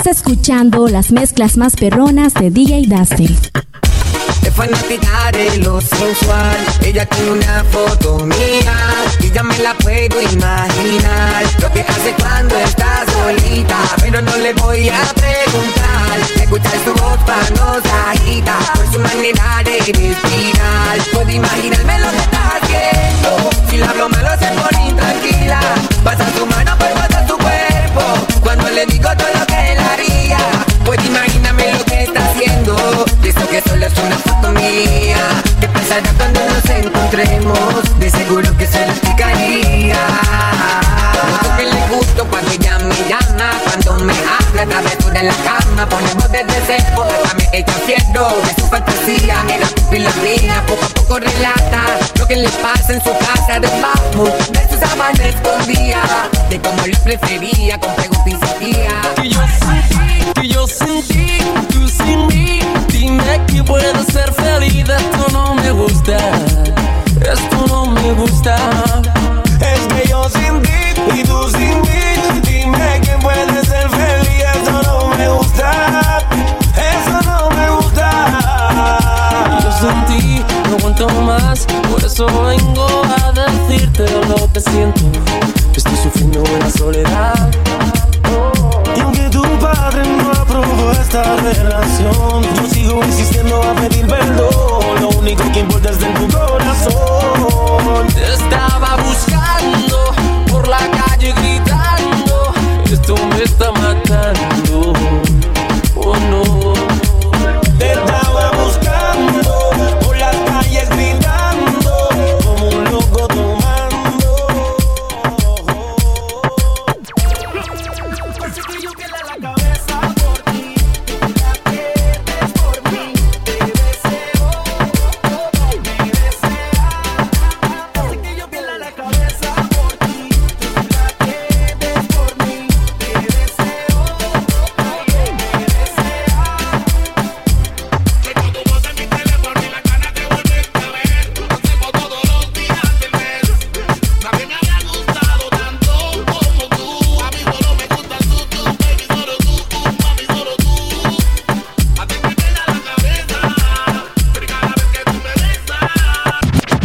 Estás escuchando las mezclas más perronas de DJ Dustin. Es fanática de lo sensual. Ella tiene una foto mía y ya me la puedo imaginar. Lo que hace cuando está solita, pero no le voy a preguntar. Escuchar su voz panosajita por su manera de respirar. Puedo imaginarme lo que está haciendo. Si la hablo malo se pone intranquila. Pasa su hasta me echa fierro de su fantasía, mira pupila mía, poco a poco relata lo que le pasa en su casa debajo de sus sábana escondía, de cómo le prefería, vengo a decirte lo que siento. Estoy sufriendo en la soledad. Y aunque tu padre no aprobó esta relación, yo sigo insistiendo a pedir perdón. Lo único que importa es de tu corazón. Te estaba buscando por la Así que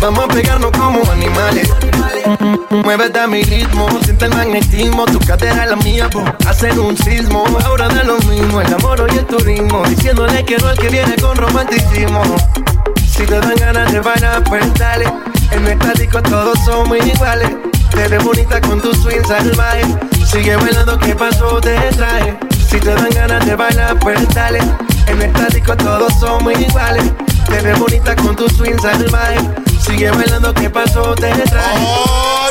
Vamos a pegarnos como animales. Muévete a mi ritmo, siente el magnetismo. Tu cadera la mía, po. Hacen un sismo. Ahora da lo mismo, el amor y el turismo. Diciéndole que no el que viene con romanticismo. Si te dan ganas de bailar, pues dale. En nuestra disco todos somos iguales. Te ves bonita con tu swing salvaje. Sigue bailando, ¿qué pasó? Te traje. Si te dan ganas de bailar, pues dale. En nuestra disco todos somos iguales. Te ves bonita con tu swing salvaje. Sigue bailando, ¿qué pasó? Te trae.